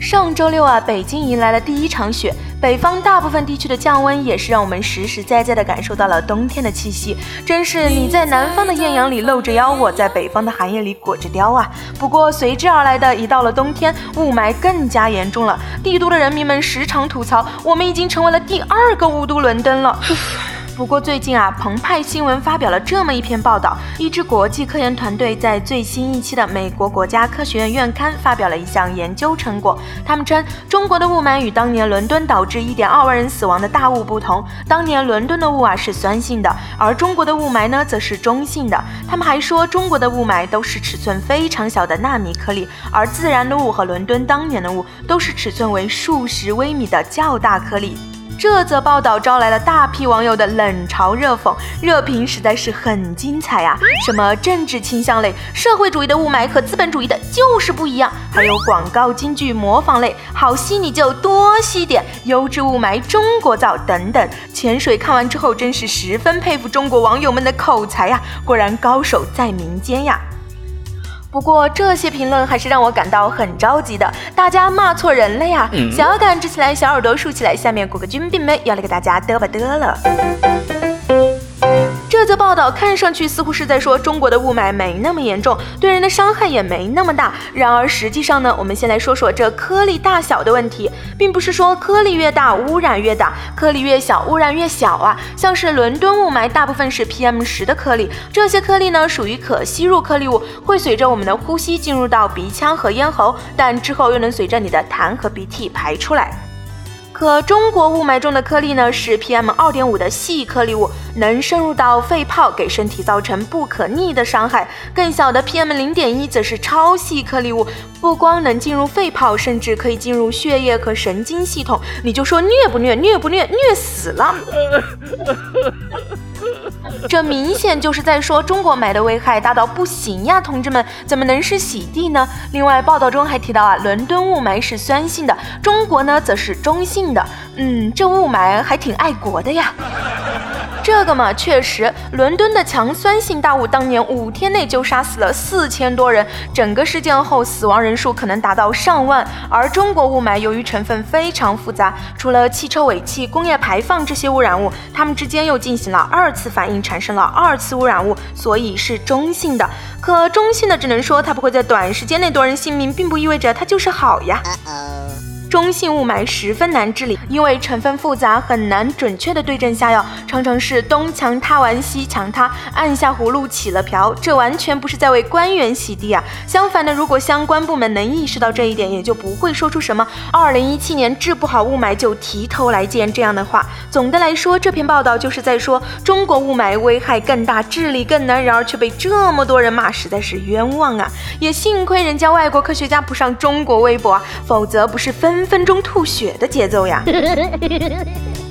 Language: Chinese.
上周六啊，北京迎来了第一场雪，北方大部分地区的降温也是让我们实实在在的感受到了冬天的气息。真是你在南方的艳阳里露着腰，我在北方的寒夜里裹着貂啊。不过随之而来的，一到了冬天，雾霾更加严重了。帝都的人民们时常吐槽，我们已经成为了第二个雾都伦敦了。不过最近啊，澎湃新闻发表了这么一篇报道，一支国际科研团队在最新一期的美国国家科学院院刊发表了一项研究成果。他们称，中国的雾霾与当年伦敦导致1.2万人死亡的大雾不同，当年伦敦的雾啊是酸性的，而中国的雾霾呢则是中性的。他们还说，中国的雾霾都是尺寸非常小的纳米颗粒，而自然的雾和伦敦当年的雾都是尺寸为数十微米的较大颗粒。这则报道招来了大批网友的冷嘲热讽，热评实在是很精彩呀！什么政治倾向类、社会主义的雾霾和资本主义的就是不一样，还有广告金句模仿类，好吸你就多吸点，优质雾霾中国造等等。潜水看完之后，真是十分佩服中国网友们的口才呀，果然高手在民间呀！不过这些评论还是让我感到很着急的，大家骂错人了呀！小杆支起来，小耳朵竖起来，下面鼓个军兵们要来给大家嘚吧嘚了。这报道看上去似乎是在说中国的雾霾没那么严重，对人的伤害也没那么大。然而实际上呢，我们先来说说这颗粒大小的问题，并不是说颗粒越大污染越大，颗粒越小污染越小啊。像是伦敦雾霾，大部分是 PM 十的颗粒，这些颗粒呢属于可吸入颗粒物，会随着我们的呼吸进入到鼻腔和咽喉，但之后又能随着你的痰和鼻涕排出来。可中国雾霾中的颗粒呢，是 PM 二点五的细颗粒物，能深入到肺泡，给身体造成不可逆的伤害。更小的 PM 零点一则是超细颗粒物，不光能进入肺泡，甚至可以进入血液和神经系统。你就说虐不虐？虐不虐？虐死了！这明显就是在说中国霾的危害大到不行呀，同志们，怎么能是洗地呢？另外，报道中还提到啊，伦敦雾霾是酸性的，中国呢则是中性的。嗯，这雾霾还挺爱国的呀。这个嘛，确实，伦敦的强酸性大雾当年五天内就杀死了四千多人，整个事件后死亡人数可能达到上万。而中国雾霾由于成分非常复杂，除了汽车尾气、工业排放这些污染物，它们之间又进行了二次反应，产生了二次污染物，所以是中性的。可中性的只能说它不会在短时间内夺人性命，并不意味着它就是好呀。中性雾霾十分难治理，因为成分复杂，很难准确的对症下药，常常是东墙塌完西墙塌，按下葫芦起了瓢。这完全不是在为官员洗地啊！相反的，如果相关部门能意识到这一点，也就不会说出什么“二零一七年治不好雾霾就提头来见”这样的话。总的来说，这篇报道就是在说中国雾霾危害更大，治理更难，然而却被这么多人骂，实在是冤枉啊！也幸亏人家外国科学家不上中国微博啊，否则不是分。分分钟吐血的节奏呀！